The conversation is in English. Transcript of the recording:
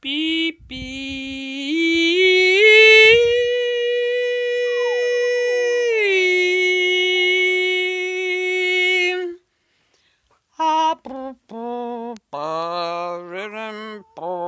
beep Ba-ri-rim-bo.